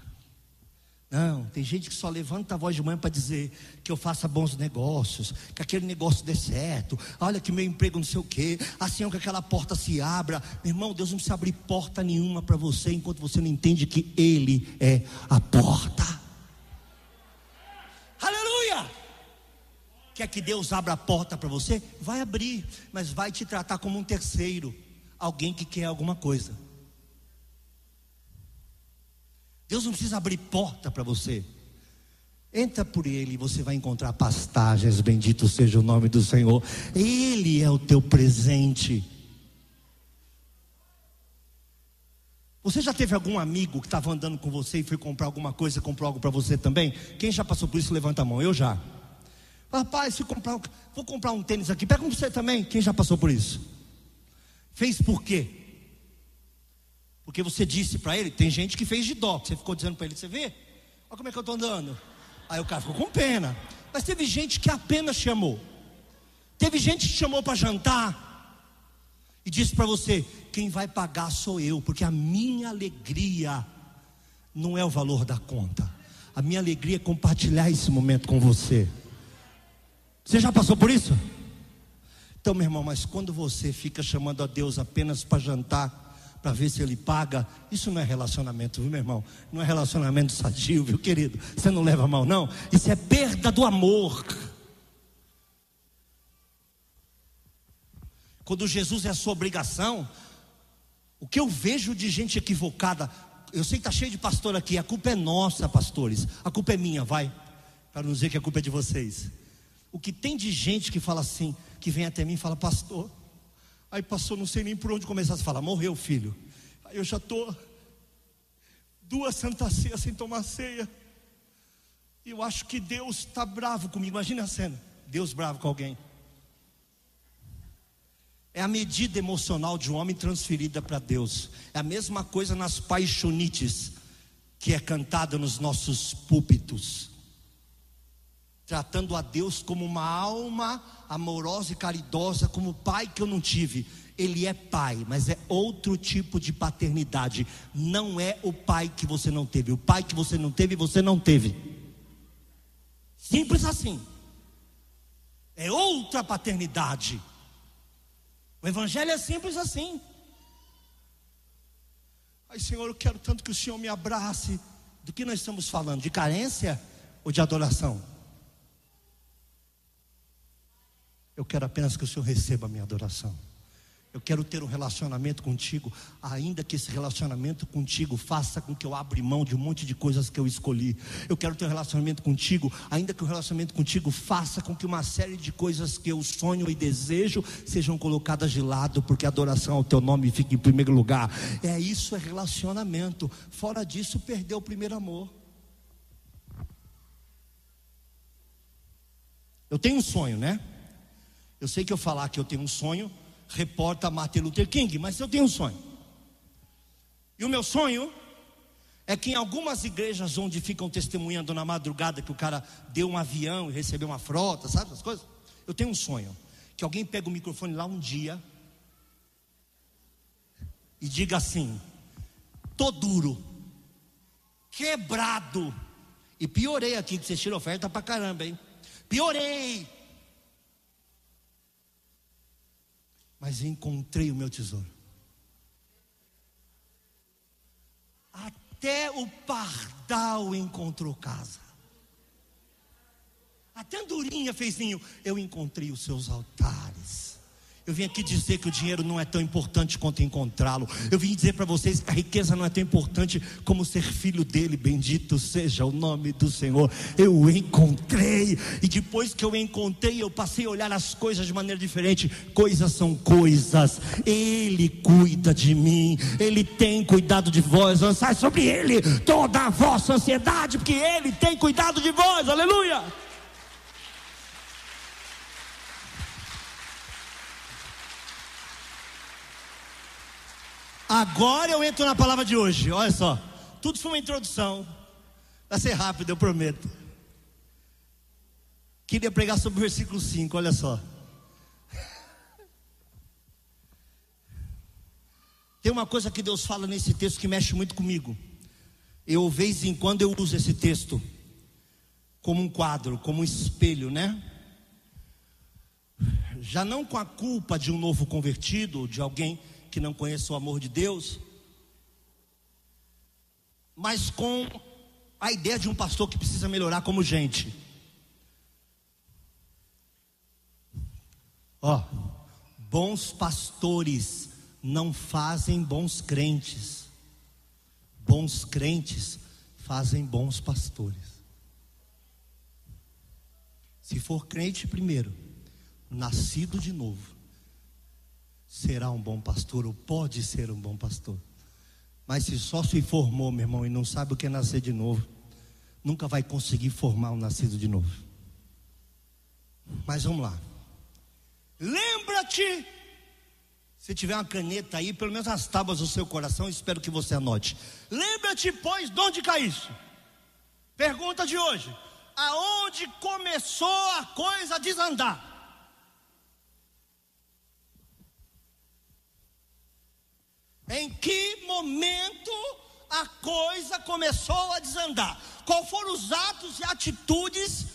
Não, tem gente que só levanta a voz de manhã para dizer que eu faça bons negócios, que aquele negócio dê certo, olha que meu emprego não sei o quê, assim é que aquela porta se abra. Meu irmão, Deus não precisa abrir porta nenhuma para você enquanto você não entende que Ele é a porta. Quer que Deus abra a porta para você? Vai abrir, mas vai te tratar como um terceiro, alguém que quer alguma coisa. Deus não precisa abrir porta para você. Entra por ele e você vai encontrar pastagens, bendito seja o nome do Senhor. Ele é o teu presente. Você já teve algum amigo que estava andando com você e foi comprar alguma coisa, comprou algo para você também? Quem já passou por isso, levanta a mão. Eu já. Rapaz, se comprar, vou comprar um tênis aqui, pega um você também. Quem já passou por isso? Fez por quê? Porque você disse para ele, tem gente que fez de dó, você ficou dizendo para ele, você vê? Olha como é que eu estou andando. Aí o cara ficou com pena. Mas teve gente que apenas chamou. Teve gente que chamou para jantar e disse para você: quem vai pagar sou eu, porque a minha alegria não é o valor da conta. A minha alegria é compartilhar esse momento com você. Você já passou por isso? Então, meu irmão, mas quando você fica chamando a Deus apenas para jantar, para ver se ele paga. Isso não é relacionamento, viu, meu irmão? Não é relacionamento sadio, viu, querido? Você não leva mal, não. Isso é perda do amor. Quando Jesus é a sua obrigação, o que eu vejo de gente equivocada, eu sei que está cheio de pastor aqui, a culpa é nossa, pastores, a culpa é minha, vai, para não dizer que a culpa é de vocês. O que tem de gente que fala assim, que vem até mim e fala, pastor, Aí passou, não sei nem por onde começar a falar, morreu filho. Aí eu já estou duas santas ceias sem tomar ceia. E eu acho que Deus está bravo comigo. Imagina a cena: Deus bravo com alguém. É a medida emocional de um homem transferida para Deus. É a mesma coisa nas paixonites que é cantada nos nossos púlpitos tratando a Deus como uma alma amorosa e caridosa, como pai que eu não tive. Ele é pai, mas é outro tipo de paternidade. Não é o pai que você não teve. O pai que você não teve, você não teve. Simples assim. É outra paternidade. O evangelho é simples assim. Ai, Senhor, eu quero tanto que o Senhor me abrace. Do que nós estamos falando? De carência ou de adoração? Eu quero apenas que o Senhor receba a minha adoração. Eu quero ter um relacionamento contigo, ainda que esse relacionamento contigo faça com que eu abra mão de um monte de coisas que eu escolhi. Eu quero ter um relacionamento contigo, ainda que o relacionamento contigo faça com que uma série de coisas que eu sonho e desejo sejam colocadas de lado, porque a adoração ao teu nome fique em primeiro lugar. É isso, é relacionamento. Fora disso, perdeu o primeiro amor. Eu tenho um sonho, né? Eu sei que eu falar que eu tenho um sonho, reporta Martin Luther King, mas eu tenho um sonho. E o meu sonho é que em algumas igrejas onde ficam testemunhando na madrugada que o cara deu um avião e recebeu uma frota, sabe essas coisas? Eu tenho um sonho. Que alguém pega o microfone lá um dia e diga assim: tô duro, quebrado. E piorei aqui, que vocês tiram oferta pra caramba, hein? Piorei. Mas encontrei o meu tesouro. Até o pardal encontrou casa. Até a andorinha fez ninho. Eu encontrei os seus altares. Eu vim aqui dizer que o dinheiro não é tão importante quanto encontrá-lo. Eu vim dizer para vocês que a riqueza não é tão importante como ser filho dele. Bendito seja o nome do Senhor. Eu encontrei, e depois que eu encontrei, eu passei a olhar as coisas de maneira diferente. Coisas são coisas. Ele cuida de mim. Ele tem cuidado de vós. Lançai sobre ele toda a vossa ansiedade, porque ele tem cuidado de vós. Aleluia. Agora eu entro na palavra de hoje. Olha só. Tudo foi uma introdução. Vai ser rápido, eu prometo. Queria pregar sobre o versículo 5, olha só. Tem uma coisa que Deus fala nesse texto que mexe muito comigo. Eu, vez em quando, eu uso esse texto como um quadro, como um espelho, né? Já não com a culpa de um novo convertido, de alguém que não conhece o amor de Deus, mas com a ideia de um pastor que precisa melhorar como gente. Ó, bons pastores não fazem bons crentes, bons crentes fazem bons pastores. Se for crente primeiro, nascido de novo, será um bom pastor ou pode ser um bom pastor. Mas se só se formou, meu irmão, e não sabe o que é nascer de novo, nunca vai conseguir formar um nascido de novo. Mas vamos lá. Lembra-te, se tiver uma caneta aí, pelo menos as tábuas do seu coração, espero que você anote. Lembra-te, pois, de onde caíste? Pergunta de hoje: aonde começou a coisa a desandar? Em que momento a coisa começou a desandar? Quais foram os atos e atitudes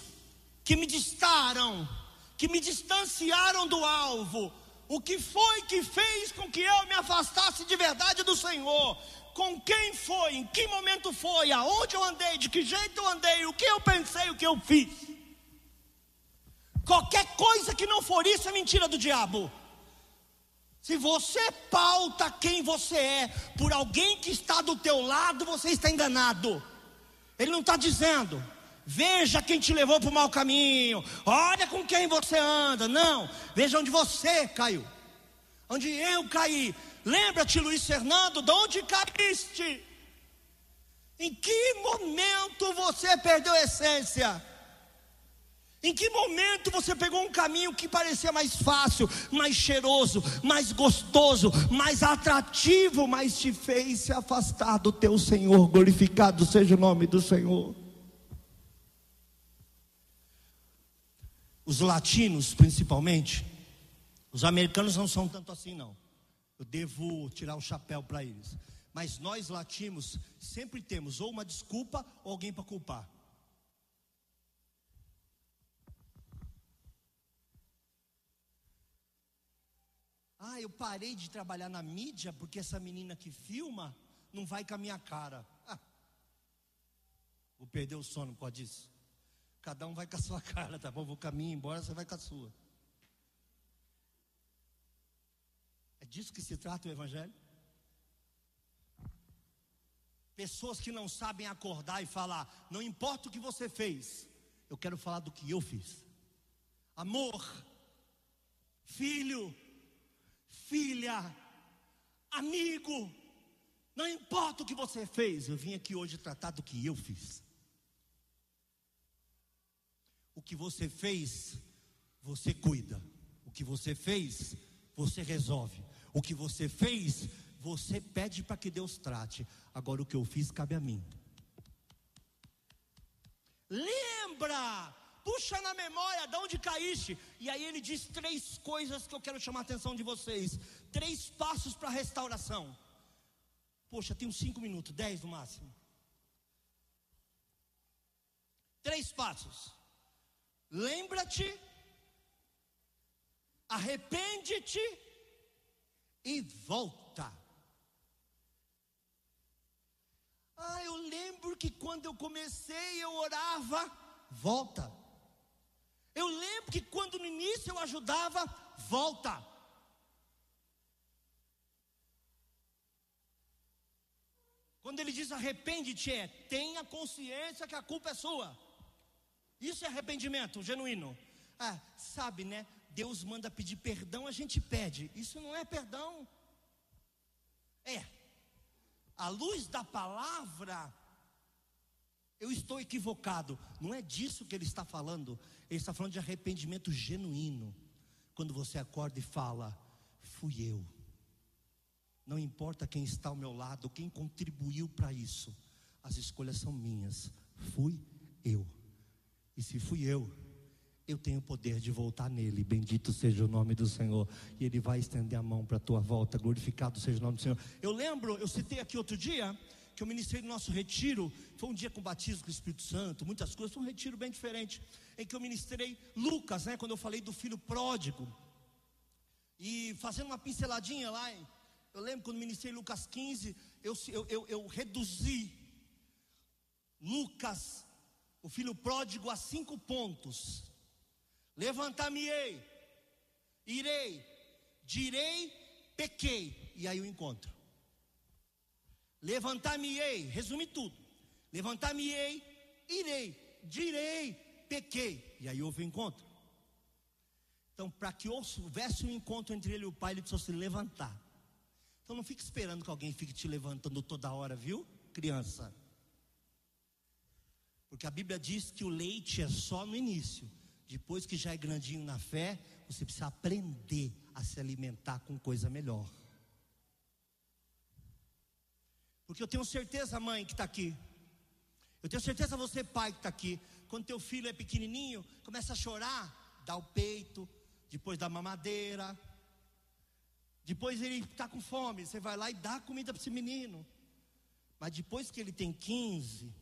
que me distaram, que me distanciaram do alvo? O que foi que fez com que eu me afastasse de verdade do Senhor? Com quem foi? Em que momento foi? Aonde eu andei? De que jeito eu andei? O que eu pensei? O que eu fiz? Qualquer coisa que não for isso é mentira do diabo. Se você pauta quem você é por alguém que está do teu lado, você está enganado. Ele não está dizendo, veja quem te levou para o mau caminho, olha com quem você anda. Não, veja onde você caiu, onde eu caí. Lembra-te, Luiz Fernando, de onde caíste? Em que momento você perdeu a essência? Em que momento você pegou um caminho que parecia mais fácil, mais cheiroso, mais gostoso, mais atrativo, mas te fez se afastar do teu Senhor? Glorificado seja o nome do Senhor. Os latinos, principalmente, os americanos não são tanto assim, não. Eu devo tirar o chapéu para eles. Mas nós latinos sempre temos ou uma desculpa ou alguém para culpar. Ah, eu parei de trabalhar na mídia porque essa menina que filma não vai com a minha cara. Ah, vou perder o sono por causa disso. Cada um vai com a sua cara, tá bom? Vou com a minha embora, você vai com a sua. É disso que se trata o Evangelho? Pessoas que não sabem acordar e falar, não importa o que você fez, eu quero falar do que eu fiz. Amor, filho, filha, amigo, não importa o que você fez, eu vim aqui hoje tratar do que eu fiz. O que você fez, você cuida. O que você fez, você resolve. O que você fez, você pede para que Deus trate. Agora o que eu fiz cabe a mim. Lembra puxa na memória de onde caíste. E aí ele diz três coisas que eu quero chamar a atenção de vocês: três passos para a restauração. Poxa, tenho cinco minutos, dez no máximo. Três passos. Lembra-te, arrepende-te e volta. Ah, eu lembro que quando eu comecei eu orava, volta. Eu lembro que quando no início eu ajudava, volta. Quando ele diz arrepende-te, é tenha consciência que a culpa é sua. Isso é arrependimento genuíno. Ah, sabe, né? Deus manda pedir perdão, a gente pede. Isso não é perdão. É. A luz da palavra eu estou equivocado. Não é disso que ele está falando. Ele está falando de arrependimento genuíno. Quando você acorda e fala: Fui eu. Não importa quem está ao meu lado, quem contribuiu para isso. As escolhas são minhas. Fui eu. E se fui eu, eu tenho o poder de voltar nele. Bendito seja o nome do Senhor. E ele vai estender a mão para a tua volta. Glorificado seja o nome do Senhor. Eu lembro, eu citei aqui outro dia que eu ministrei no nosso retiro, foi um dia com batismo com o Espírito Santo, muitas coisas, foi um retiro bem diferente, em que eu ministrei Lucas, né, quando eu falei do filho pródigo, e fazendo uma pinceladinha lá, eu lembro quando ministrei Lucas 15, eu, eu, eu, eu reduzi Lucas, o filho pródigo, a cinco pontos: levantar-me-ei, irei, direi, pequei, e aí o encontro. Levantar-me-ei, resume tudo. Levantar-me-ei, irei, direi, pequei. E aí houve o um encontro. Então, para que houvesse um encontro entre ele e o pai, ele precisou se levantar. Então não fique esperando que alguém fique te levantando toda hora, viu, criança? Porque a Bíblia diz que o leite é só no início. Depois que já é grandinho na fé, você precisa aprender a se alimentar com coisa melhor. Porque eu tenho certeza, mãe, que está aqui. Eu tenho certeza, você, pai, que está aqui. Quando teu filho é pequenininho, começa a chorar, dá o peito, depois dá mamadeira. Depois ele está com fome, você vai lá e dá comida para esse menino. Mas depois que ele tem 15,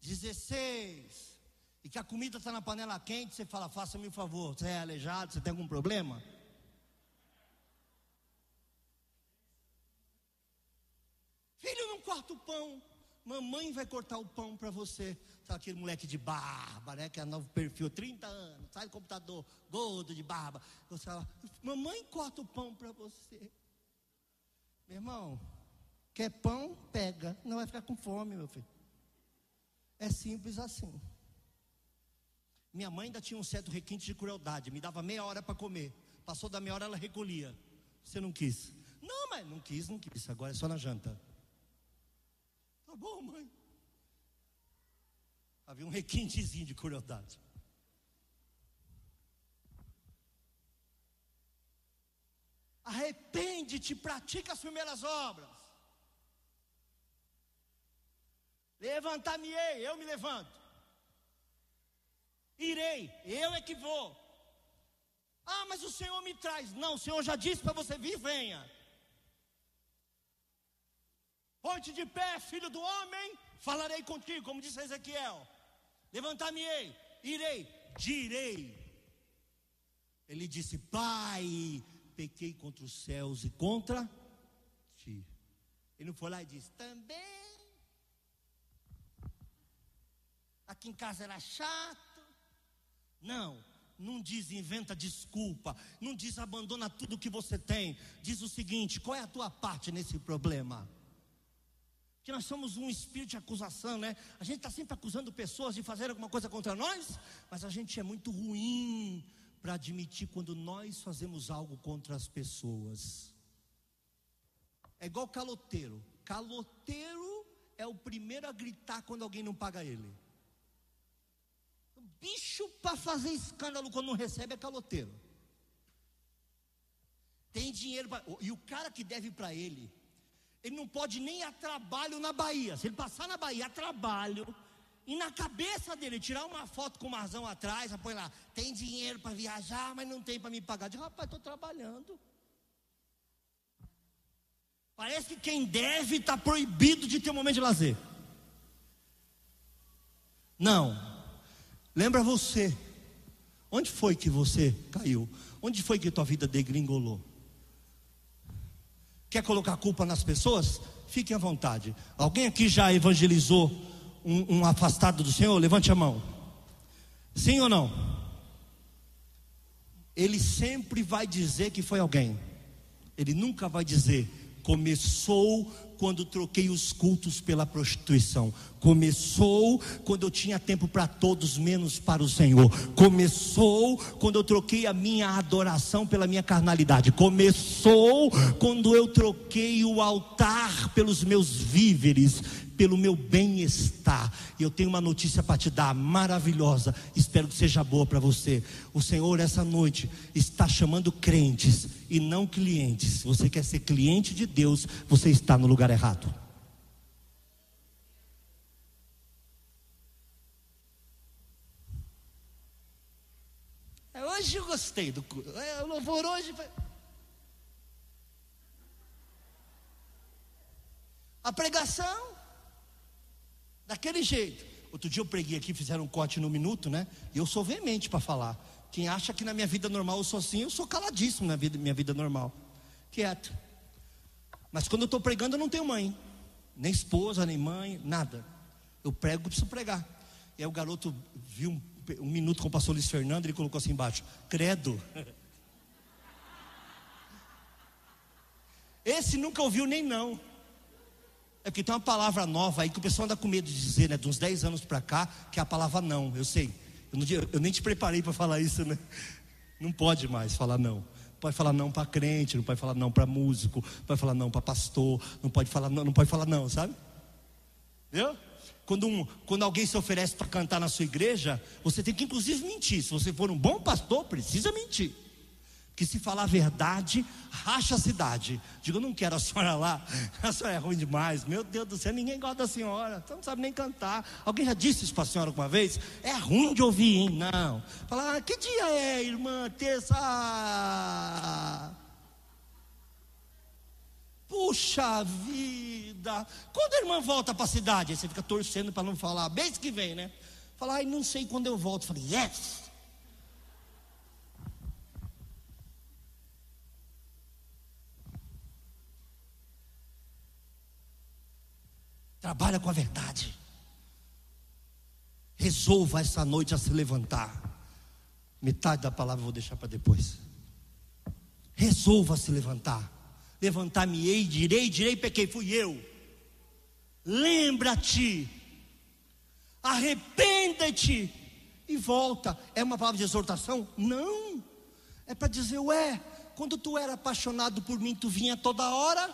16, e que a comida está na panela quente, você fala: faça-me um favor, você é aleijado, você tem algum problema? Filho, não corta o pão. Mamãe vai cortar o pão para você. Sabe aquele moleque de barba, né? Que é novo perfil, 30 anos, sai do computador, gordo de barba. Você fala, mamãe corta o pão para você. Meu irmão, quer pão? Pega. Não vai ficar com fome, meu filho. É simples assim. Minha mãe ainda tinha um certo requinte de crueldade. Me dava meia hora para comer. Passou da meia hora, ela recolhia. Você não quis? Não, mas não quis, não quis. Agora é só na janta. Tá bom, mãe. Havia um requintezinho de crueldade. Arrepende-te, pratica as primeiras obras. Levantar-me-ei, eu me levanto. Irei, eu é que vou. Ah, mas o Senhor me traz. Não, o Senhor já disse para você vir, venha. Ponte de pé, filho do homem, falarei contigo, como disse Ezequiel. Levantar-me-ei, irei, direi. Ele disse: Pai, pequei contra os céus e contra ti. Ele não foi lá e disse: Também. Aqui em casa era chato. Não, não diz inventa desculpa, não diz abandona tudo que você tem. Diz o seguinte: qual é a tua parte nesse problema? Que nós somos um espírito de acusação, né? A gente está sempre acusando pessoas de fazer alguma coisa contra nós, mas a gente é muito ruim para admitir quando nós fazemos algo contra as pessoas. É igual caloteiro. Caloteiro é o primeiro a gritar quando alguém não paga ele. O bicho para fazer escândalo quando não recebe é caloteiro. Tem dinheiro pra... e o cara que deve para ele ele não pode nem a trabalho na Bahia. Se ele passar na Bahia a trabalho, e na cabeça dele tirar uma foto com o Marzão atrás, põe lá, tem dinheiro para viajar, mas não tem para me pagar. Diz, rapaz, estou trabalhando. Parece que quem deve está proibido de ter um momento de lazer. Não. Lembra você. Onde foi que você caiu? Onde foi que tua vida degringolou? Quer colocar culpa nas pessoas? Fique à vontade. Alguém aqui já evangelizou um, um afastado do Senhor? Levante a mão. Sim ou não? Ele sempre vai dizer que foi alguém. Ele nunca vai dizer começou quando troquei os cultos pela prostituição. Começou quando eu tinha tempo para todos, menos para o Senhor. Começou quando eu troquei a minha adoração pela minha carnalidade. Começou quando eu troquei o altar pelos meus víveres pelo meu bem-estar. E eu tenho uma notícia para te dar, maravilhosa. Espero que seja boa para você. O Senhor, essa noite, está chamando crentes e não clientes. Se você quer ser cliente de Deus, você está no lugar errado. Hoje eu gostei do é, o louvor hoje foi. A pregação Daquele jeito. Outro dia eu preguei aqui, fizeram um corte no minuto, né? E eu sou veemente para falar. Quem acha que na minha vida normal eu sou assim, eu sou caladíssimo na vida, minha vida normal. Quieto. Mas quando eu estou pregando, eu não tenho mãe. Nem esposa, nem mãe, nada. Eu prego, preciso pregar. E aí o garoto viu um, um minuto com o pastor Luiz Fernando, ele colocou assim embaixo: Credo. Esse nunca ouviu nem não. É porque tem uma palavra nova aí que o pessoal anda com medo de dizer, né? De uns 10 anos para cá, que é a palavra não. Eu sei. Eu, não, eu nem te preparei para falar isso, né? Não pode mais falar não. Pode falar não para crente, não pode falar não para músico, não pode falar não para pastor, não pode falar não, não pode falar não, sabe? Viu? Quando, um, quando alguém se oferece para cantar na sua igreja, você tem que inclusive mentir. Se você for um bom pastor, precisa mentir que se falar a verdade, racha a cidade. Digo, eu não quero a senhora lá, a senhora é ruim demais. Meu Deus do céu, ninguém gosta da senhora, você não sabe nem cantar. Alguém já disse isso para a senhora alguma vez? É ruim de ouvir, hein? Não. Falar, ah, que dia é, irmã? Terça. Puxa vida! Quando a irmã volta para a cidade? Aí você fica torcendo para não falar, mês que vem, né? Falar, ai, não sei quando eu volto. Falei, yes! Trabalha com a verdade. Resolva essa noite a se levantar. Metade da palavra eu vou deixar para depois. Resolva se levantar. Levantar-me-ei, direi, direi, pequei, fui eu. Lembra-te, arrependa-te e volta. É uma palavra de exortação? Não. É para dizer, ué, quando tu era apaixonado por mim, tu vinha toda hora.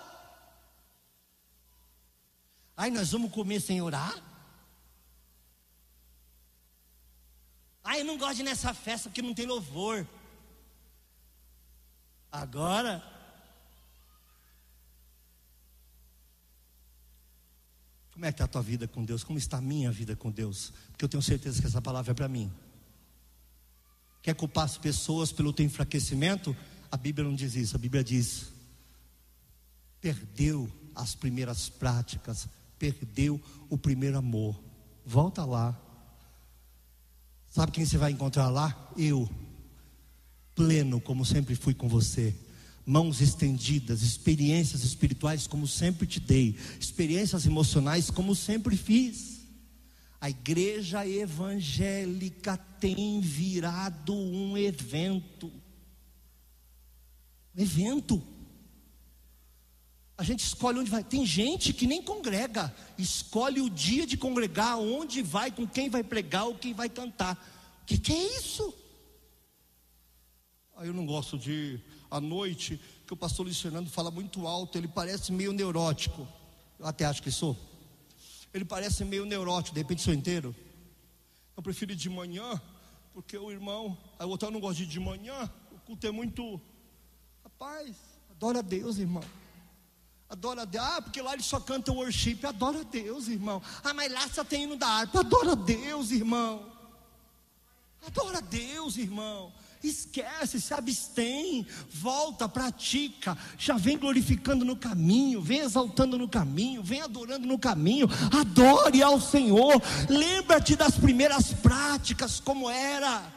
Ai, nós vamos comer sem orar? Ai, eu não gosto de nessa festa porque não tem louvor. Agora, como é que está a tua vida com Deus? Como está a minha vida com Deus? Porque eu tenho certeza que essa palavra é para mim. Quer culpar as pessoas pelo teu enfraquecimento? A Bíblia não diz isso. A Bíblia diz: perdeu as primeiras práticas, perdeu o primeiro amor. Volta lá. Sabe quem você vai encontrar lá? Eu. Pleno, como sempre fui com você. Mãos estendidas, experiências espirituais, como sempre te dei. Experiências emocionais, como sempre fiz. A igreja evangélica tem virado um evento. Um evento. A gente escolhe onde vai. Tem gente que nem congrega, escolhe o dia de congregar, onde vai, com quem vai pregar ou quem vai cantar. O que, que é isso? Aí eu não gosto de à noite, que o pastor Luiz Fernando fala muito alto, ele parece meio neurótico. Eu até acho que sou. Ele parece meio neurótico, de repente sou inteiro. Eu prefiro ir de manhã, porque o irmão, aí o outro eu não gosto de ir de manhã, o culto é muito. Rapaz, adora a Deus, irmão. Adora a Deus. Ah, porque lá eles só cantam worship. Adora a Deus, irmão. Ah, mas lá só tem hino da harpa. Adora a Deus, irmão. Adora a Deus, irmão. Esquece, se abstém, volta, pratica, já vem glorificando no caminho, vem exaltando no caminho, vem adorando no caminho, adore ao Senhor, lembra-te das primeiras práticas, como era.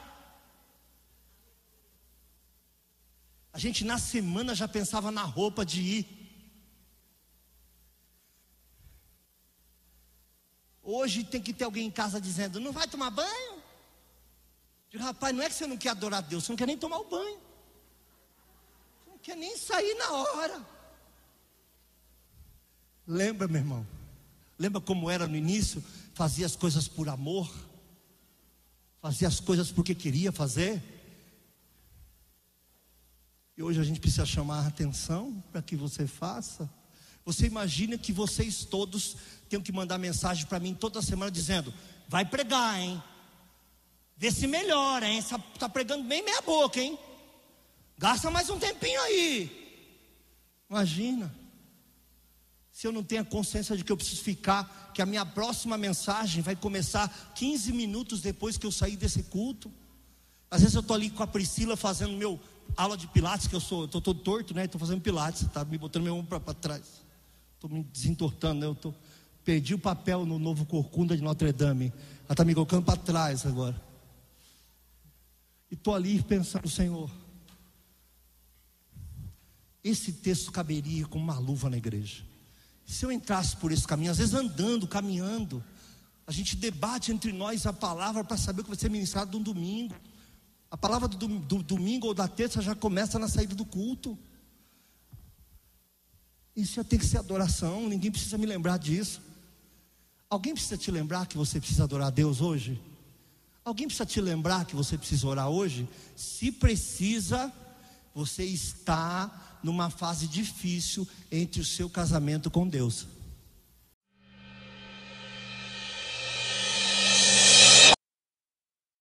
A gente na semana já pensava na roupa de ir. Hoje tem que ter alguém em casa dizendo: não vai tomar banho? Digo, rapaz, não é que você não quer adorar a Deus, você não quer nem tomar o banho. Você não quer nem sair na hora. Lembra, meu irmão? Lembra como era no início? Fazia as coisas por amor, fazia as coisas porque queria fazer. E hoje a gente precisa chamar a atenção para que você faça. Você imagina que vocês todos tenham que mandar mensagem para mim toda semana dizendo: vai pregar, hein? Vê se melhora, hein? Está pregando bem meia boca, hein? Gasta mais um tempinho aí. Imagina. Se eu não tenho a consciência de que eu preciso ficar, que a minha próxima mensagem vai começar 15 minutos depois que eu sair desse culto. Às vezes eu estou ali com a Priscila fazendo meu aula de pilates, que eu sou, estou todo torto, né? Estou fazendo pilates, está me botando meu ombro para trás. Estou me desentortando, né? Eu tô, perdi o papel no novo Corcunda de Notre Dame. Ela está me colocando para trás agora. E estou ali pensando, Senhor, esse texto caberia como uma luva na igreja. Se eu entrasse por esse caminho, às vezes andando, caminhando, a gente debate entre nós a palavra para saber o que vai ser ministrado no domingo. A palavra do, do, domingo ou da terça já começa na saída do culto. Isso ia ter que ser adoração, ninguém precisa me lembrar disso. Alguém precisa te lembrar que você precisa adorar a Deus hoje? Alguém precisa te lembrar que você precisa orar hoje? Se precisa, você está numa fase difícil entre o seu casamento com Deus.